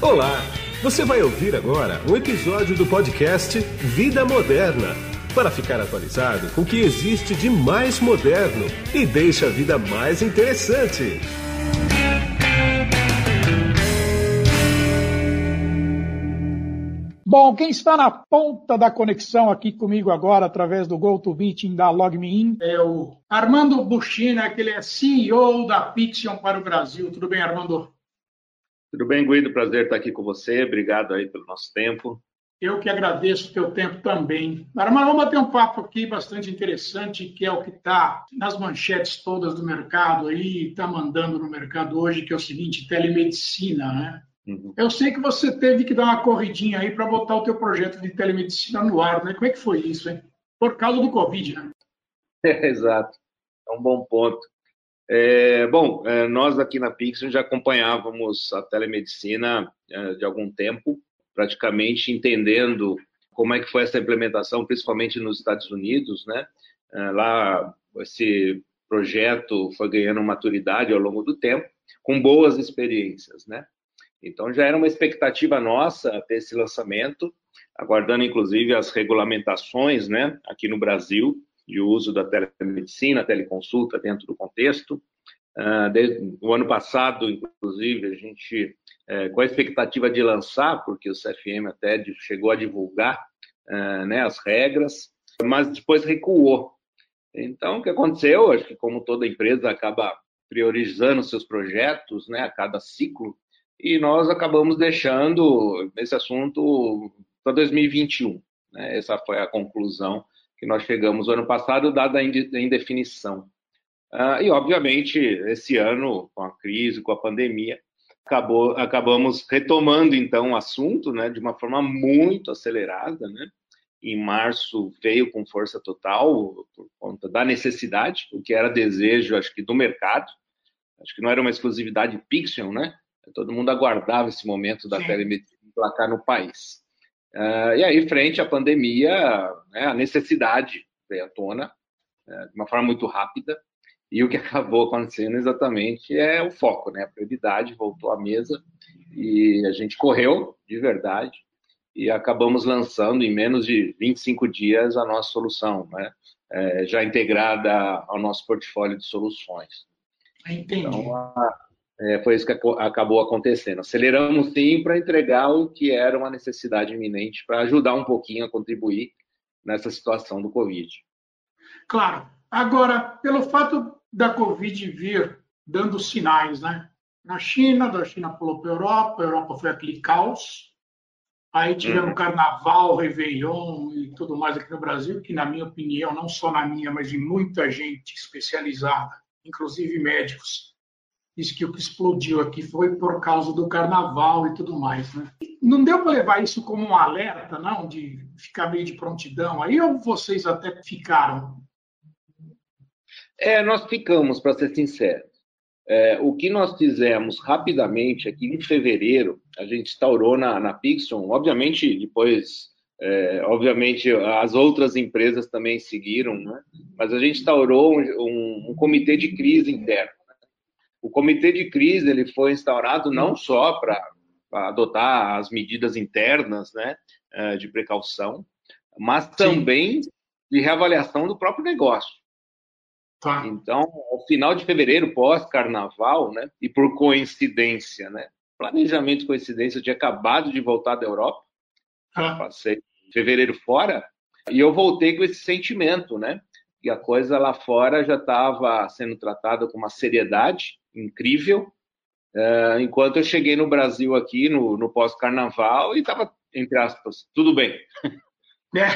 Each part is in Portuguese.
Olá! Você vai ouvir agora um episódio do podcast Vida Moderna para ficar atualizado com o que existe de mais moderno e deixa a vida mais interessante. Bom, quem está na ponta da conexão aqui comigo agora, através do GoToMeeting da LogMeIn, é o Armando Buchina, que ele é CEO da Pixion para o Brasil. Tudo bem, Armando? Tudo bem, Guido? Prazer estar aqui com você. Obrigado aí pelo nosso tempo. Eu que agradeço o teu tempo também. Armando, vamos bater um papo aqui bastante interessante, que é o que está nas manchetes todas do mercado aí, está mandando no mercado hoje, que é o seguinte, telemedicina, né? Uhum. Eu sei que você teve que dar uma corridinha aí para botar o teu projeto de telemedicina no ar, né? Como é que foi isso, hein? Por causa do Covid, né? É, exato. É um bom ponto. É, bom, é, nós aqui na Pixel já acompanhávamos a telemedicina é, de algum tempo, praticamente entendendo como é que foi essa implementação, principalmente nos Estados Unidos, né? É, lá esse projeto foi ganhando maturidade ao longo do tempo, com boas experiências, né? Então já era uma expectativa nossa ter esse lançamento, aguardando inclusive as regulamentações, né? Aqui no Brasil, de uso da telemedicina, teleconsulta dentro do contexto. Desde o ano passado, inclusive, a gente, uh, com a expectativa de lançar, porque o CFM até chegou a divulgar uh, né, as regras, mas depois recuou. Então, o que aconteceu? Acho que, como toda empresa acaba priorizando seus projetos né, a cada ciclo, e nós acabamos deixando esse assunto para 2021. Né? Essa foi a conclusão que nós chegamos ano passado, dada a indefinição. Uh, e, obviamente, esse ano, com a crise, com a pandemia, acabou, acabamos retomando, então, o assunto né, de uma forma muito acelerada. Né? Em março veio com força total, por conta da necessidade, o que era desejo, acho que, do mercado. Acho que não era uma exclusividade Pixion, né? Todo mundo aguardava esse momento da telemedicina emplacar no país. Uh, e aí, frente à pandemia, né, a necessidade veio à tona uh, de uma forma muito rápida, e o que acabou acontecendo exatamente é o foco, né? A prioridade voltou à mesa e a gente correu de verdade e acabamos lançando em menos de 25 dias a nossa solução, né? É, já integrada ao nosso portfólio de soluções. Entendi. Então, a, é, foi isso que acabou acontecendo. Aceleramos sim para entregar o que era uma necessidade iminente para ajudar um pouquinho a contribuir nessa situação do Covid. Claro. Agora, pelo fato da Covid vir dando sinais, né? Na China, da China pulou para a Europa, a Europa foi aquele caos. Aí tivemos uhum. Carnaval, Réveillon e tudo mais aqui no Brasil, que, na minha opinião, não só na minha, mas de muita gente especializada, inclusive médicos, diz que o que explodiu aqui foi por causa do carnaval e tudo mais. Né? Não deu para levar isso como um alerta, não, de ficar meio de prontidão aí, ou vocês até ficaram? É, nós ficamos, para ser sincero. É, o que nós fizemos rapidamente aqui em fevereiro, a gente instaurou na, na Pixon, obviamente depois, é, obviamente as outras empresas também seguiram, né? mas a gente instaurou um, um, um comitê de crise interno o comitê de crise ele foi instaurado não só para adotar as medidas internas né, eh, de precaução, mas Sim. também de reavaliação do próprio negócio. Tá. Então, ao final de fevereiro, pós-carnaval, né, e por coincidência, né, planejamento coincidência, eu tinha acabado de voltar da Europa, ah. passei fevereiro fora, e eu voltei com esse sentimento, né, que a coisa lá fora já estava sendo tratada com uma seriedade incrível, uh, enquanto eu cheguei no Brasil aqui no, no pós-carnaval e estava, entre aspas, tudo bem. É.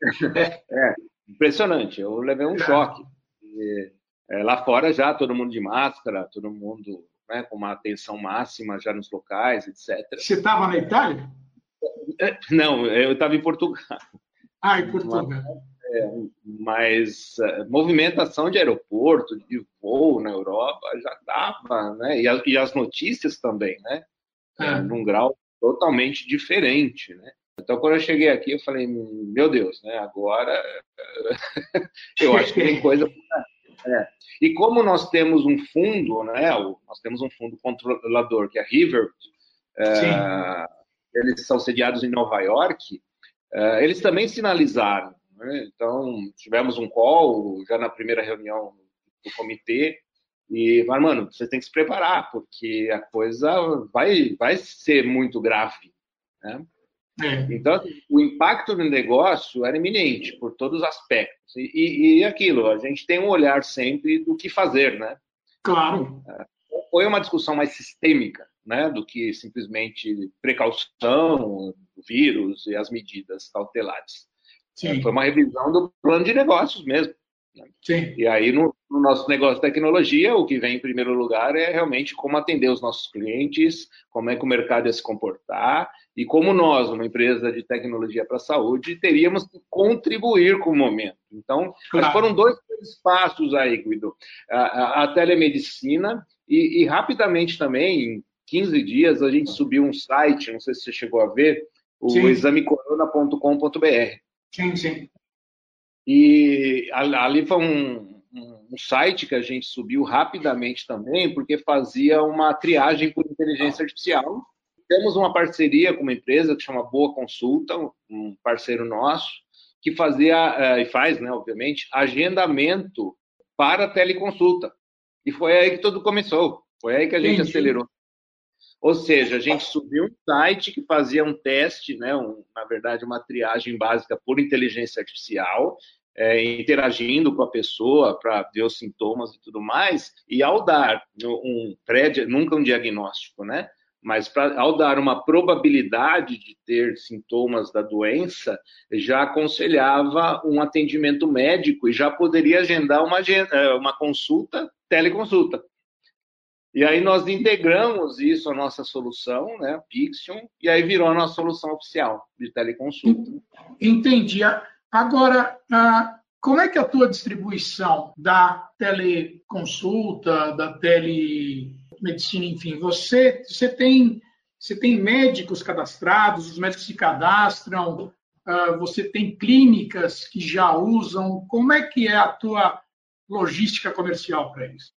é, impressionante, eu levei um choque. E, é, lá fora já todo mundo de máscara, todo mundo né, com uma atenção máxima já nos locais, etc. Você estava na Itália? É, não, eu estava em Portugal. Ah, em Portugal. É, mas uh, movimentação de aeroporto, de voo na Europa já estava, né? E, a, e, as notícias também, né? É. Num grau totalmente diferente, né? Então, quando eu cheguei aqui, eu falei, meu Deus, né? Agora eu acho que tem coisa. É. E como nós temos um fundo, né? Nós temos um fundo controlador que é a River, uh, eles são sediados em Nova York, uh, eles também sinalizaram. Né? Então, tivemos um call já na primeira reunião do comitê e falaram, mano, você tem que se preparar, porque a coisa vai, vai ser muito grave. Né? É. Então, o impacto no negócio era iminente, por todos os aspectos. E, e, e, aquilo, a gente tem um olhar sempre do que fazer, né? Claro. É, foi uma discussão mais sistêmica, né, do que simplesmente precaução vírus e as medidas cautelares. Sim. Foi uma revisão do plano de negócios mesmo. Sim. E aí, no, no, nosso negócio de tecnologia, o que vem em primeiro lugar é realmente como atender os nossos clientes, como é que o mercado ia se comportar e como nós, uma empresa de tecnologia para a saúde, teríamos que contribuir com o momento. Então, claro. foram dois passos aí, Guido. A, a, a telemedicina e, e, rapidamente também, em 15 dias, a gente subiu um site, não sei se você chegou a ver, o examecorona.com.br. Sim, sim. E ali foi um, um, site que a gente subiu rapidamente também, porque fazia uma triagem por inteligência artificial. Temos uma parceria com uma empresa que chama Boa Consulta, um parceiro nosso, que fazia, eh, e faz, né, obviamente, agendamento para teleconsulta. E foi aí que tudo começou. Foi aí que a gente Entendi. acelerou. Ou seja, a gente subiu um site que fazia um teste, né, um, na verdade, uma triagem básica por inteligência artificial, é, interagindo com a pessoa para ver os sintomas e tudo mais, e ao dar um pré nunca um diagnóstico, né? Mas pra, ao dar uma probabilidade de ter sintomas da doença, já aconselhava um atendimento médico e já poderia agendar uma, é, uma consulta, teleconsulta. E aí nós integramos isso à nossa solução, né, Pixion, e aí virou a nossa solução oficial de teleconsulta. Entendi. Agora, como é que é a tua distribuição da teleconsulta, da telemedicina, enfim, você, você tem você tem médicos cadastrados, os médicos se cadastram, você tem clínicas que já usam. Como é que é a tua logística comercial para isso?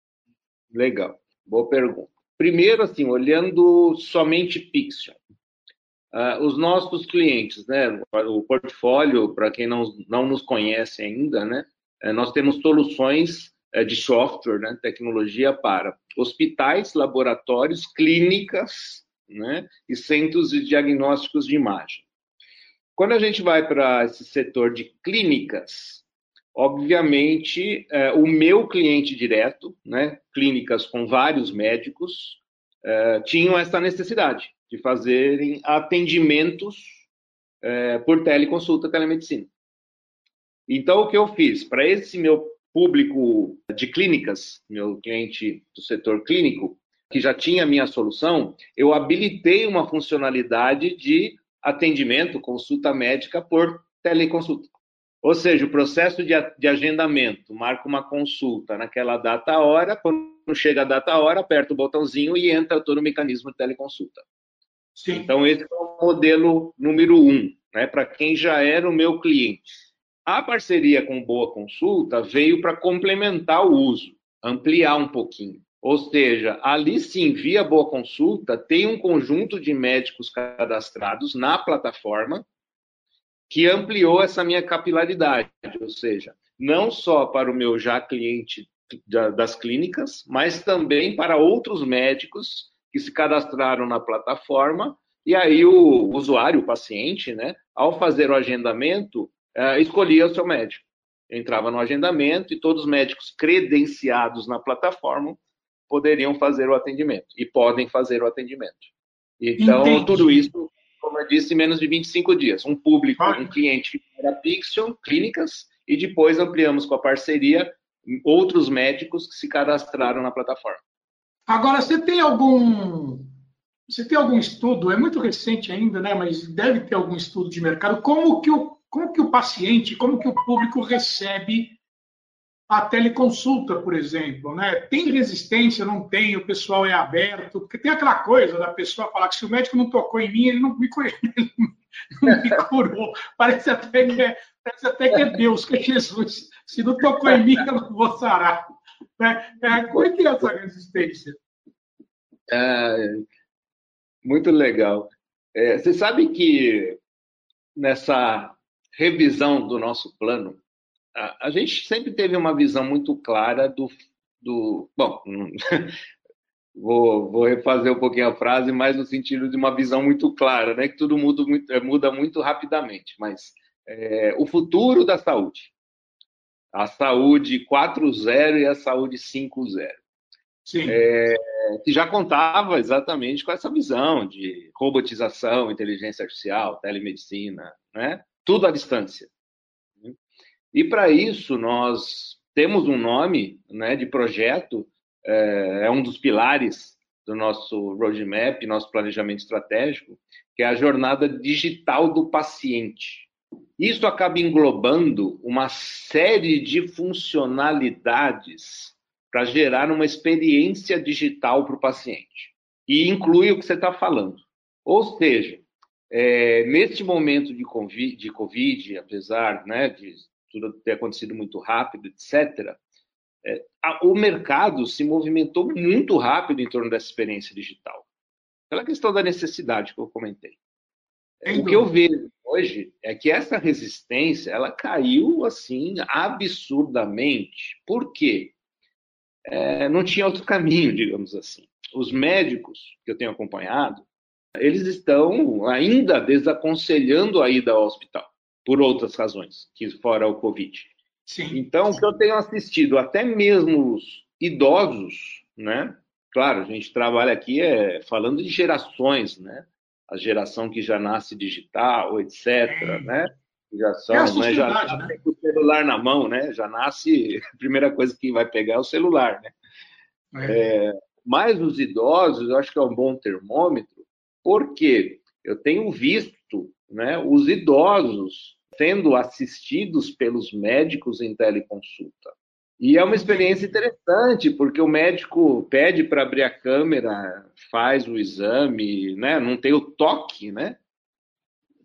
Legal. Boa pergunta. Primeiro, assim, olhando somente Pixion. Uh, os nossos clientes, né, o portfólio, para quem não, não nos conhece ainda, né, eh, nós temos soluções eh, de software, né, tecnologia para hospitais, laboratórios, clínicas né, e centros de diagnósticos de imagem. Quando a gente vai para esse setor de clínicas, Obviamente, é, o meu cliente direto, né, clínicas com vários médicos, é, tinham essa necessidade de fazerem atendimentos é, por teleconsulta, telemedicina. Então, o que eu fiz? Para esse meu público de clínicas, meu cliente do setor clínico, que já tinha a minha solução, eu habilitei uma funcionalidade de atendimento, consulta médica por teleconsulta. Ou seja, o processo de, de agendamento, marca uma consulta naquela data hora, quando chega a data hora, aperta o botãozinho e entra todo o mecanismo de teleconsulta. Sim. Então, esse é o modelo número um, né, para quem já era o meu cliente. A parceria com Boa Consulta veio para complementar o uso, ampliar um pouquinho. Ou seja, ali sim, via Boa Consulta, tem um conjunto de médicos cadastrados na plataforma que ampliou essa minha capilaridade, ou seja, não só para o meu já cliente das clínicas, mas também para outros médicos que se cadastraram na plataforma e aí o usuário, o paciente, né, ao fazer o agendamento, é, escolhia o seu médico. Entrava no agendamento e todos os médicos credenciados na plataforma poderiam fazer o atendimento e podem fazer o atendimento. Então, Entendi. tudo isso como eu disse, em menos de 25 dias. Um público, um cliente era Pixion, clínicas, e depois ampliamos com a parceria outros médicos que se cadastraram na plataforma. Agora, você tem algum você tem algum estudo, é muito recente ainda, né, mas deve ter algum estudo de mercado, como que o, como que o paciente, como que o público recebe a teleconsulta, por exemplo, né? Tem resistência, não tem, o pessoal é aberto, porque tem aquela coisa da pessoa falar que se o médico não tocou em mim, ele não me, ele não me curou. Parece até, que é, parece até que é Deus, que é Jesus. Se não tocou em mim, eu não vou sarar. É, é, como é que é essa resistência? É, Muito legal. É, você sabe que nessa revisão do nosso plano, a, a, gente sempre teve uma visão muito clara do. do bom, vou, vou refazer um pouquinho a frase, mas no sentido de uma visão muito clara, né? Que tudo muda muito, é, muda muito rapidamente, mas é, o futuro da saúde. A saúde 4.0 e a saúde 5.0. É, que já contava exatamente com essa visão de robotização, inteligência artificial, telemedicina, né? tudo à distância. E para isso nós temos um nome né, de projeto, é, é um dos pilares do nosso roadmap, nosso planejamento estratégico, que é a jornada digital do paciente. Isso acaba englobando uma série de funcionalidades para gerar uma experiência digital para o paciente. E inclui o que você está falando. Ou seja, é, neste momento de COVID, de COVID, apesar né, de tudo ter acontecido muito rápido, etc., é, a, o mercado se movimentou muito rápido em torno dessa experiência digital. Pela questão da necessidade que eu comentei. o que eu vejo hoje é que essa resistência ela caiu assim absurdamente. Por quê? é, não tinha outro caminho, digamos assim. Os médicos que eu tenho acompanhado, eles estão ainda desaconselhando a ida ao hospital, por outras razões, que fora o Covid. Sim. Então, o que eu tenho assistido, até mesmo os idosos, né? Claro, a gente trabalha aqui é, falando de gerações, né? A geração que já nasce digital, etc., é. né? já são, é né, já nasce né? com o celular na mão, né? Já nasce, a primeira coisa que vai pegar é o celular, né? É. É, mas os idosos, eu acho que é um bom termômetro, porque eu tenho visto né, os idosos sendo assistidos pelos médicos em teleconsulta. E é uma experiência interessante, porque o médico pede para abrir a câmera, faz o exame, né? não tem o toque, né?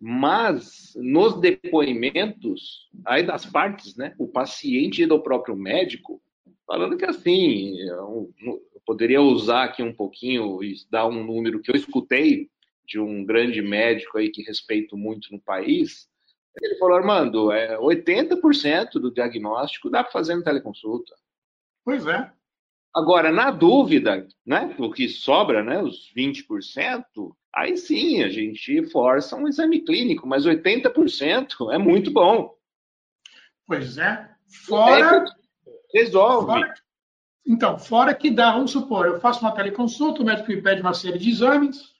Mas nos depoimentos aí das partes, né, o paciente e do próprio médico, falando que assim, eu, poderia usar aqui um pouquinho e dar um número que eu escutei de um grande médico aí que respeito muito no país. Ele falou, Armando, é 80% do diagnóstico dá para fazer no teleconsulta. Pois é. Agora, na dúvida, né, o que sobra, né, os 20%, aí sim a gente força um exame clínico, mas 80% é muito bom. Pois é. Fora. Resolve. Fora... Então, fora que dá, vamos supor, eu faço uma teleconsulta, o médico me pede uma série de exames,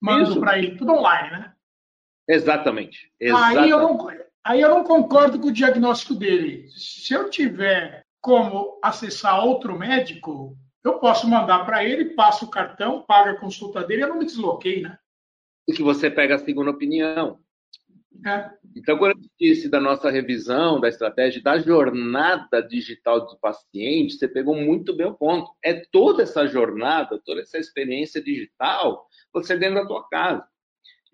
mando para ele tudo online, né? Exatamente. Exatamente. Aí, eu não, aí eu não concordo com o diagnóstico dele. Se eu tiver como acessar outro médico, eu posso mandar para ele, passo o cartão, paga a consulta dele, eu não me desloquei, né? E que você pega a segunda opinião. É. Então, quando eu disse da nossa revisão, da estratégia, da jornada digital do paciente, você pegou muito bem o ponto. É toda essa jornada, toda essa experiência digital, você dentro da tua casa.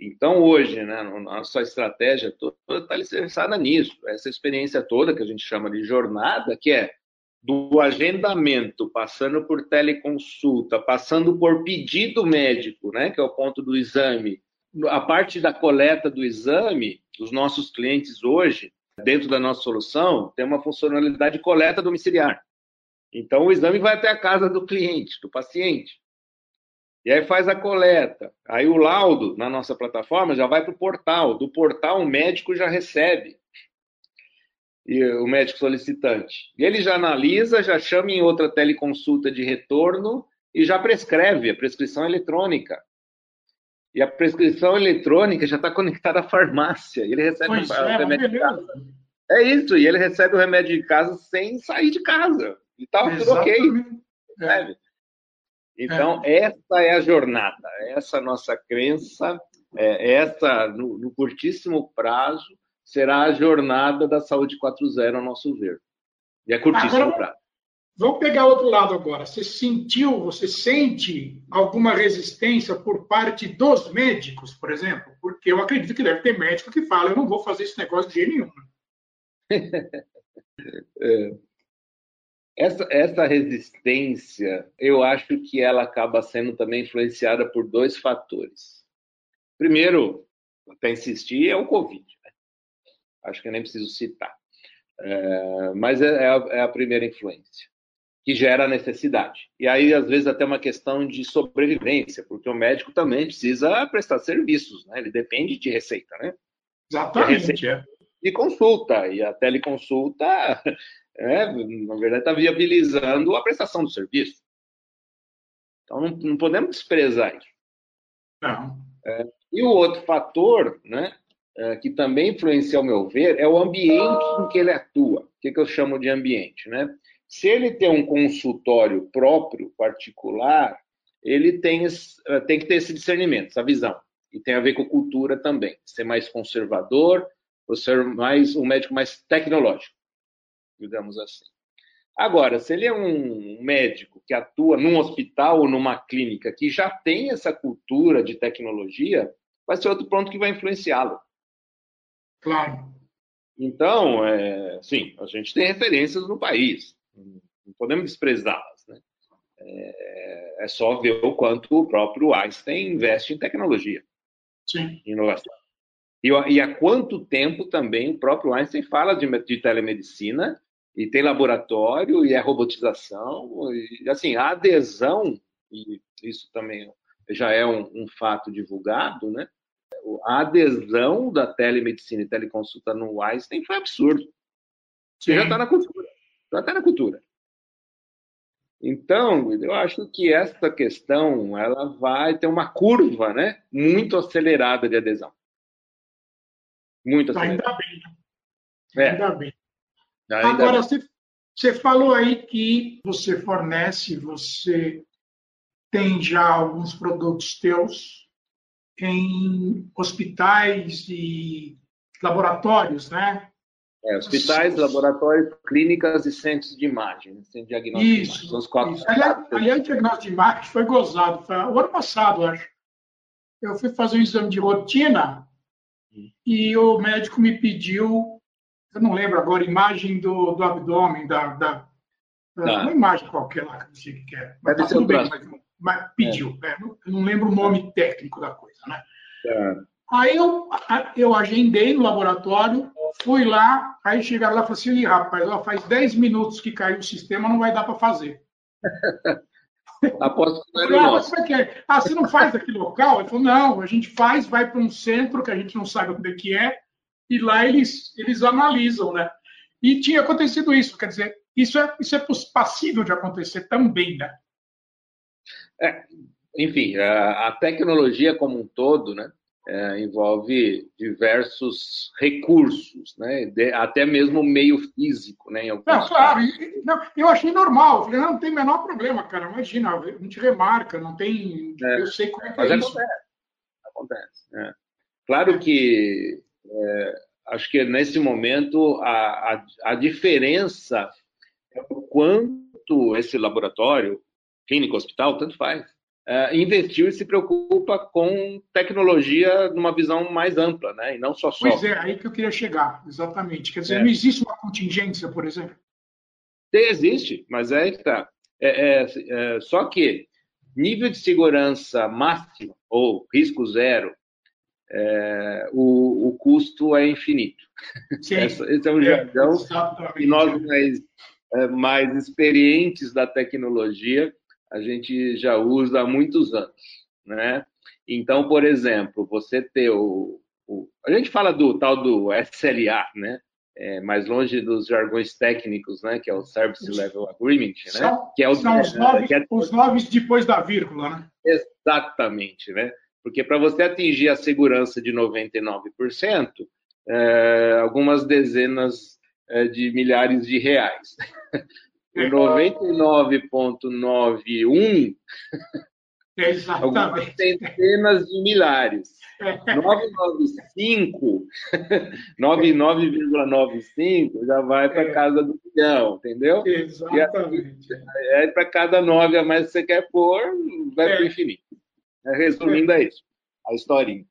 Então, hoje, né, a nossa estratégia toda está alicerçada nisso. Essa experiência toda, que a gente chama de jornada, que é do agendamento, passando por teleconsulta, passando por pedido médico, né, que é o ponto do exame, a parte da coleta do exame, os nossos clientes hoje, dentro da nossa solução, tem uma funcionalidade de coleta domiciliar. Então, o exame vai até a casa do cliente, do paciente. E aí faz a coleta. Aí o laudo na nossa plataforma já vai para o portal. Do portal, o médico já recebe e o médico solicitante. Ele já analisa, já chama em outra teleconsulta de retorno e já prescreve a prescrição eletrônica. E a prescrição eletrônica já está conectada à farmácia. Ele recebe pois o é, remédio de casa. É isso, e ele recebe o remédio de casa sem sair de casa. E tá tudo ok. É. Então, é. essa é a jornada, essa nossa crença, é, essa, no, no curtíssimo prazo, será a jornada da saúde 4.0, ao nosso ver. E é curtíssimo agora, prazo. Vamos pegar outro lado agora. Você sentiu, você sente alguma resistência por parte dos médicos, por exemplo? Porque eu acredito que deve ter médico que fala, eu não vou fazer esse negócio de jeito nenhum. é. Essa, essa resistência, eu acho que ela acaba sendo também influenciada por dois fatores. Primeiro, até insistir, é o Covid. Né? Acho que eu nem preciso citar. É, mas é, é, a, é a primeira influência que gera a necessidade. E aí, às vezes, até uma questão de sobrevivência, porque o médico também precisa prestar serviços, né? Ele depende de receita, né? Exatamente. Receita de consulta, e a teleconsulta, é, na verdade, está viabilizando a prestação do serviço. Então, não, não podemos desprezar isso. Não. É, e o outro fator, né, é, que também influencia, ao meu ver, é o ambiente em que ele atua. O que, que eu chamo de ambiente, né? Se ele tem um consultório próprio, particular, ele tem, eh, tem que ter esse discernimento, essa visão. E tem a ver com cultura também. Ser mais conservador, ou ser mais um médico mais tecnológico, digamos assim. Agora, se ele é um médico que atua num hospital ou numa clínica que já tem essa cultura de tecnologia, vai ser outro ponto que vai influenciá-lo. Claro. Então, é, sim, a gente tem referências no país não podemos desprezá-las. Né? É, é, só ver o quanto o próprio Einstein investe em tecnologia, Sim. inovação. E, e há quanto tempo também o próprio Einstein fala de, de telemedicina e tem laboratório e é robotização e assim a adesão e isso também já é um, um fato divulgado, né? A adesão da telemedicina e teleconsulta no Einstein foi absurdo. Você já está na cultura está até na cultura. Então, eu acho que essa questão ela vai ter uma curva, né, muito acelerada de adesão. Muito acelerada. Ainda bem. É. Ainda bem. Ainda Agora. Você, você falou aí que você fornece, você tem já alguns produtos teus em hospitais e laboratórios, né? É, hospitais, laboratórios, clínicas e centros de imagem, né? centro de diagnóstico isso, de imagem. Isso. Aliás, aliás, o diagnóstico de imagem foi gozado, foi o ano passado, acho. Eu fui fazer um exame de rotina hum. e o médico me pediu, eu não lembro agora, imagem do, do abdômen, da, da, da uma imagem qualquer lá, que não sei o que é. Mas tá tudo bem, mas, mas pediu. É. É, eu não lembro o nome técnico da coisa, né? É. Aí eu, eu agendei no laboratório, fui lá, aí chegaram lá e falaram assim, rapaz, ó, faz 10 minutos que caiu o sistema, não vai dar para fazer. Aposto que não era ah, nosso. É é? Ah, você não faz aqui local? Ele falou, não, a gente faz, vai para um centro que a gente não sabe onde é que é, e lá eles, eles analisam, né? E tinha acontecido isso, quer dizer, isso é, isso é passível de acontecer também, né? É, enfim, a, a tecnologia como um todo, né? é, envolve diversos recursos, né? De, até mesmo meio físico, né? não, claro, não, eu achei normal. Eu falei, não, não tem o menor problema, cara. Imagina, a gente remarca, não tem. É, eu sei como é que é isso. Acontece. acontece é. Claro que é, acho que nesse momento a, a, a diferença é o quanto esse laboratório, clínico, hospital, tanto faz, uh, investiu e se preocupa com tecnologia numa visão mais ampla, né? E não só software. Pois é, aí que eu queria chegar, exatamente. Quer dizer, é. não existe uma contingência, por exemplo? Existe, mas é que tá. É, é, é, só que nível de segurança máximo ou risco zero, é, o, o, custo é infinito. Sim, esse, esse é um jargão e nós mais, é, mais experientes da tecnologia a gente já usa há muitos anos, né? Então, por exemplo, você ter o, o a gente fala do tal do SLA, né? É, mais longe dos jargões técnicos, né? Que é o Service Level Agreement, né? São, que é o, são os, nove, é, os nove depois da vírgula, né? Exatamente, né? Porque para você atingir a segurança de 99%, é, algumas dezenas é, de milhares de reais. 99,91 Exatamente. algumas centenas de milhares. 995, 99,95 já vai para é. casa do milhão, entendeu? Exatamente. é para cada nove a mais que você quer pôr, vai é. para o infinito. Resumindo, é. é isso, a historinha.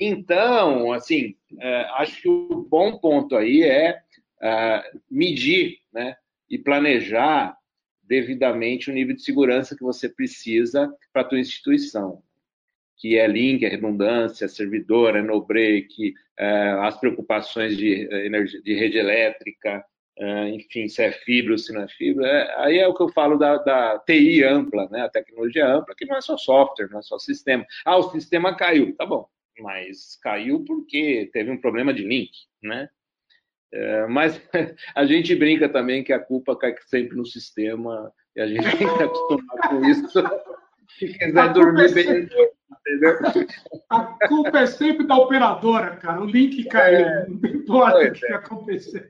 Então, assim, é, acho que o bom ponto aí é, é medir, né? e planejar devidamente o nível de segurança que você precisa para a tua instituição, que é link, é redundância, é servidor, é no break, é, as preocupações de, é, de rede elétrica, é, enfim, se é fibra ou se não é fibra. É, aí é o que eu falo da, da, TI ampla, né? a tecnologia ampla, que não é só software, não é só sistema. Ah, o sistema caiu, tá bom, mas caiu porque teve um problema de link, né? É, mas a gente brinca também que a culpa cai sempre no sistema e a gente tem que acostumar com isso. Se quiser dormir é bem, sempre... entendeu? A culpa é sempre da operadora, cara. O link caiu, é, não importa o que é. aconteceu.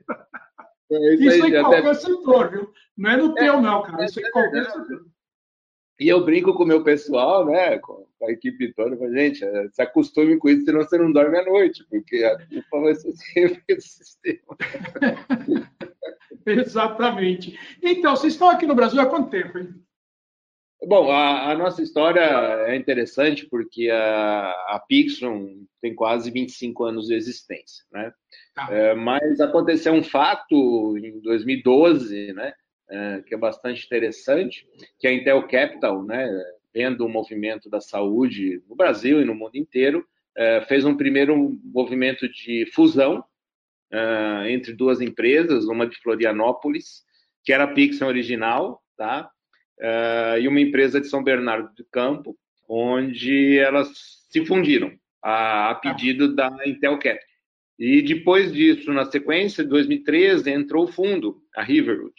É isso, isso aí, em qualquer setor, viu? Não é no teu, é, não, cara. Isso é em qualquer setor. E eu brinco com o meu pessoal, né, com a equipe toda, mas, gente, é, se acostume com isso, senão você não dorme à noite, porque a culpa vai ser sempre do sistema. Exatamente. Então, vocês estão aqui no Brasil há quanto tempo, hein? Bom, a, a nossa história é interessante porque a, a Pixon tem quase 25 anos de existência, né? Tá. É, mas aconteceu um fato em 2012, né? É, que é bastante interessante, que a Intel Capital, né, vendo o movimento da saúde no Brasil e no mundo inteiro, é, fez um primeiro movimento de fusão é, entre duas empresas, uma de Florianópolis, que era a Pixel original, tá? E uma empresa de São Bernardo do Campo, onde elas se fundiram a, a pedido da Intel Capital. E depois disso, na sequência, de 2013, entrou o fundo, a Riverwood.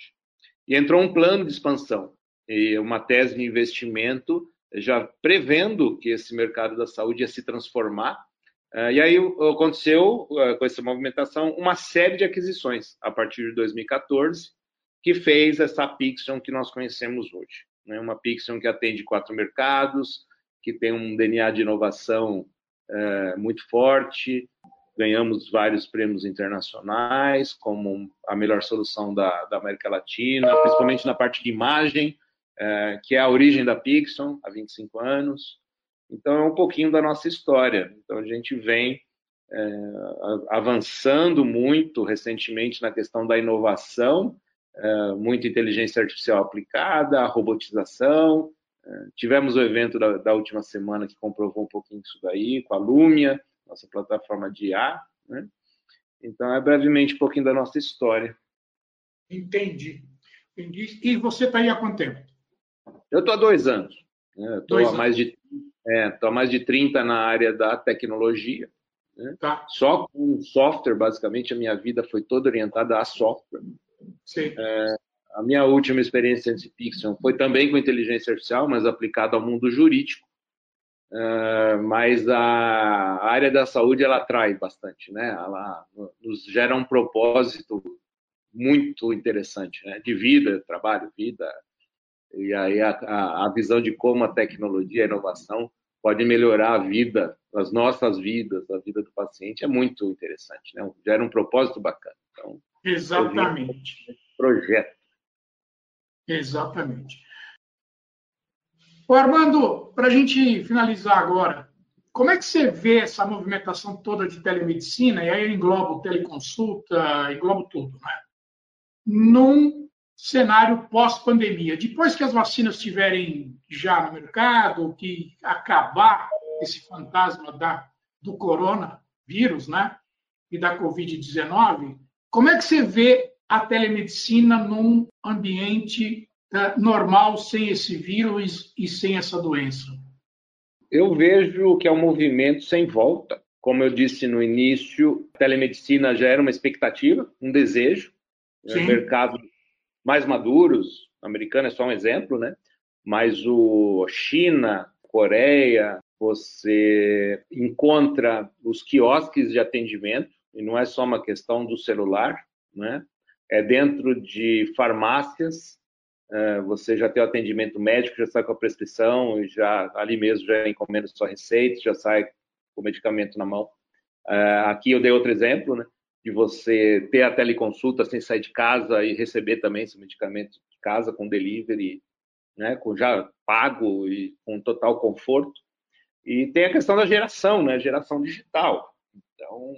E entrou um plano de expansão e uma tese de investimento já prevendo que esse mercado da saúde ia se transformar. Eh, e aí aconteceu, eh, com essa movimentação, uma série de aquisições a partir de 2014, que fez essa Pixion que nós conhecemos hoje. Né? Uma Pixion que atende quatro mercados, que tem um DNA de inovação é, muito forte, ganhamos vários prêmios internacionais, como a melhor solução da, da América Latina, principalmente na parte de imagem, é, que é a origem da Pixon, há 25 anos. Então, é um pouquinho da nossa história. Então, a gente vem é, avançando muito recentemente na questão da inovação, é, muita inteligência artificial aplicada, robotização. É, tivemos o evento da, da última semana que comprovou um pouquinho isso daí, com a Lumia, nossa plataforma de IA. Né? Então, é brevemente um pouquinho da nossa história. Entendi. Entendi. E você está aí há quanto tempo? Eu estou há dois anos. Né? Estou há, mais de, é, há mais de 30 na área da tecnologia. Né? Tá. Só com software, basicamente, a minha vida foi toda orientada a software. Sim. É, a minha última experiência em Pixel foi também com inteligência artificial, mas aplicada ao mundo jurídico. Uh, mas a, área da saúde ela atrai bastante, né? Ela nos gera um propósito muito interessante, né? De vida, trabalho, vida. E aí a, a, a visão de como a tecnologia, a inovação pode melhorar a vida, as nossas vidas, a vida do paciente é muito interessante, né? Gera um propósito bacana. Então, Exatamente. Projeto. Exatamente. Ô Armando, para a gente finalizar agora, como é que você vê essa movimentação toda de telemedicina, e aí engloba teleconsulta, engloba tudo, né? num cenário pós-pandemia? Depois que as vacinas estiverem já no mercado, que acabar esse fantasma da, do coronavírus, né? E da Covid-19, como é que você vê a telemedicina num ambiente é, normal sem esse vírus e sem essa doença? Eu vejo que é um movimento sem volta. Como eu disse no início, a telemedicina já era uma expectativa, um desejo. Né? Mercados mais maduros, americano é só um exemplo, né? Mas o China, Coreia, você encontra os quiosques de atendimento, e não é só uma questão do celular, né? É dentro de farmácias, é, você já tem o atendimento médico, já sai com a prescrição, já ali mesmo já encomenda sua receita, já sai com o medicamento na mão. É, aqui eu dei outro exemplo, né, de você ter a teleconsulta sem sair de casa e receber também esse medicamento de casa com delivery, né, com já pago e com total conforto. E tem a questão da geração, né, geração digital. Então,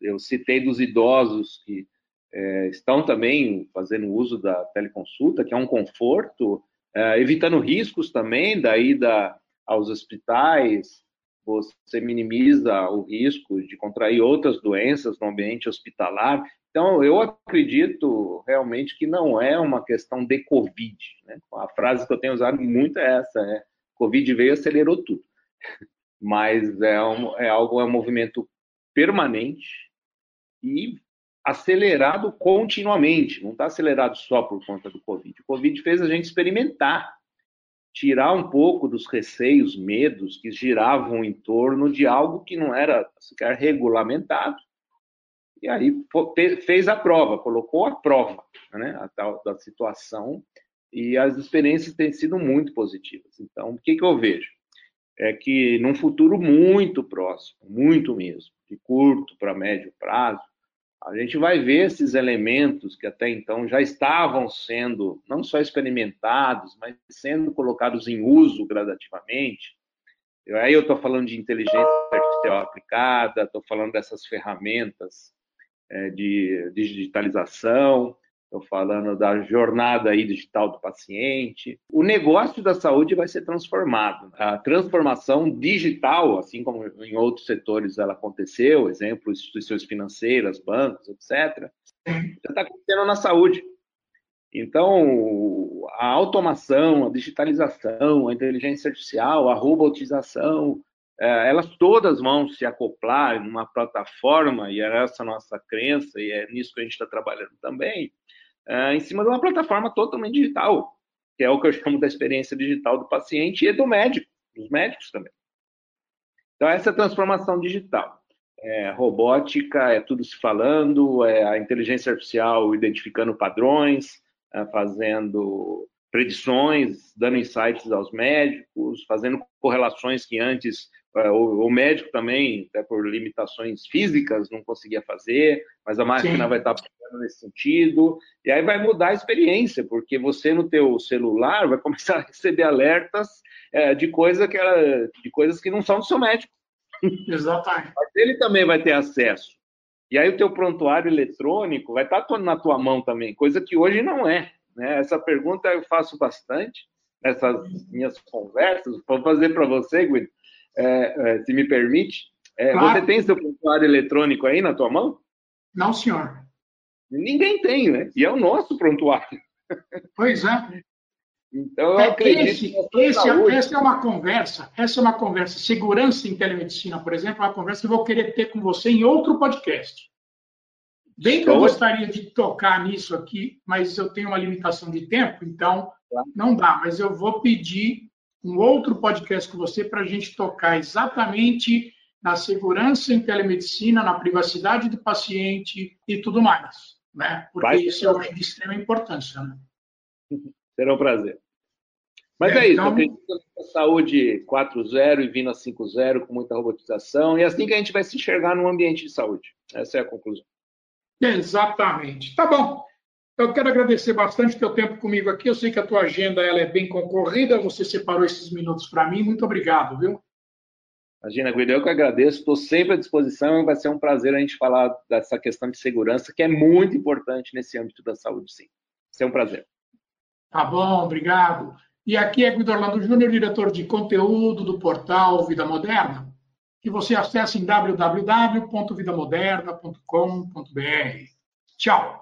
eu, citei dos idosos que é, estão também fazendo uso da teleconsulta, que é um conforto, é, evitando riscos também da ida aos hospitais, você minimiza o risco de contrair outras doenças no ambiente hospitalar. Então, eu acredito realmente que não é uma questão de Covid. Né? A frase que eu tenho usado muito é essa: é, Covid veio e acelerou tudo. Mas é, um, é algo, é um movimento permanente e acelerado continuamente. Não está acelerado só por conta do Covid. O Covid fez a gente experimentar tirar um pouco dos receios, medos que giravam em torno de algo que não era sequer regulamentado. E aí fez a prova, colocou a prova né, a tal da situação e as experiências têm sido muito positivas. Então, o que, que eu vejo? É que num futuro muito próximo, muito mesmo, de curto para médio prazo, a gente vai ver esses elementos que até então já estavam sendo não só experimentados, mas sendo colocados em uso gradativamente. Aí eu estou falando de inteligência artificial aplicada, estou falando dessas ferramentas é, de digitalização, estou falando da jornada aí digital do paciente. O negócio da saúde vai ser transformado. A transformação digital, assim como em outros setores ela aconteceu, exemplo, instituições financeiras, bancos, etc., já está acontecendo na saúde. Então, a automação, a digitalização, a inteligência artificial, a robotização, é, elas todas vão se acoplar numa plataforma, e é essa nossa crença, e é nisso que a gente está trabalhando também, é, em cima de uma plataforma totalmente digital, que é o que eu chamo da experiência digital do paciente e do médico, dos médicos também. Então, essa transformação digital. É, robótica, é tudo se falando, é a inteligência artificial identificando padrões, é, fazendo predições, dando insights aos médicos, fazendo correlações que antes é, o, médico também, até por limitações físicas, não conseguia fazer, mas a máquina Sim. vai estar nesse sentido, e aí vai mudar a experiência, porque você no teu celular vai começar a receber alertas é, de, coisa que era, de coisas que não são do seu médico. Exatamente. Mas ele também vai ter acesso. E aí o teu prontuário eletrônico vai estar na tua mão também, coisa que hoje não é. Né? Essa pergunta eu faço bastante nessas minhas conversas. Vou fazer para você, Guido é, é, se me permite. É, claro. Você tem seu prontuário eletrônico aí na tua mão? Não, senhor. Ninguém tem, né? E é o nosso prontuário. Pois é. Então, eu é, acredito esse, esse, é, essa é uma conversa, essa é uma conversa, segurança em telemedicina, por exemplo, é uma conversa que eu vou querer ter com você em outro podcast. Bem que eu gostaria de tocar nisso aqui, mas eu tenho uma limitação de tempo, então não dá. Mas eu vou pedir um outro podcast com você para a gente tocar exatamente na segurança em telemedicina, na privacidade do paciente e tudo mais, né? Porque Vai isso acho de extrema importância, né? Será um prazer. Mas é, é isso, então... acredito na saúde 4.0 e vindo a 5.0 com muita robotização, e é assim que a gente vai se enxergar no ambiente de saúde. Essa é a conclusão. Exatamente. Tá bom. Eu quero agradecer bastante o teu tempo comigo aqui. Eu sei que a tua agenda ela é bem concorrida. Você separou esses minutos para mim. Muito obrigado, viu? Imagina, Guido, eu que agradeço. Estou sempre à disposição e vai ser um prazer a gente falar dessa questão de segurança, que é muito importante nesse âmbito da saúde, sim. Vai ser um prazer. Tá bom, obrigado. E aqui é Guido Orlando Júnior, diretor de conteúdo do portal Vida Moderna, que você acessa em www.vidamoderna.com.br. Tchau.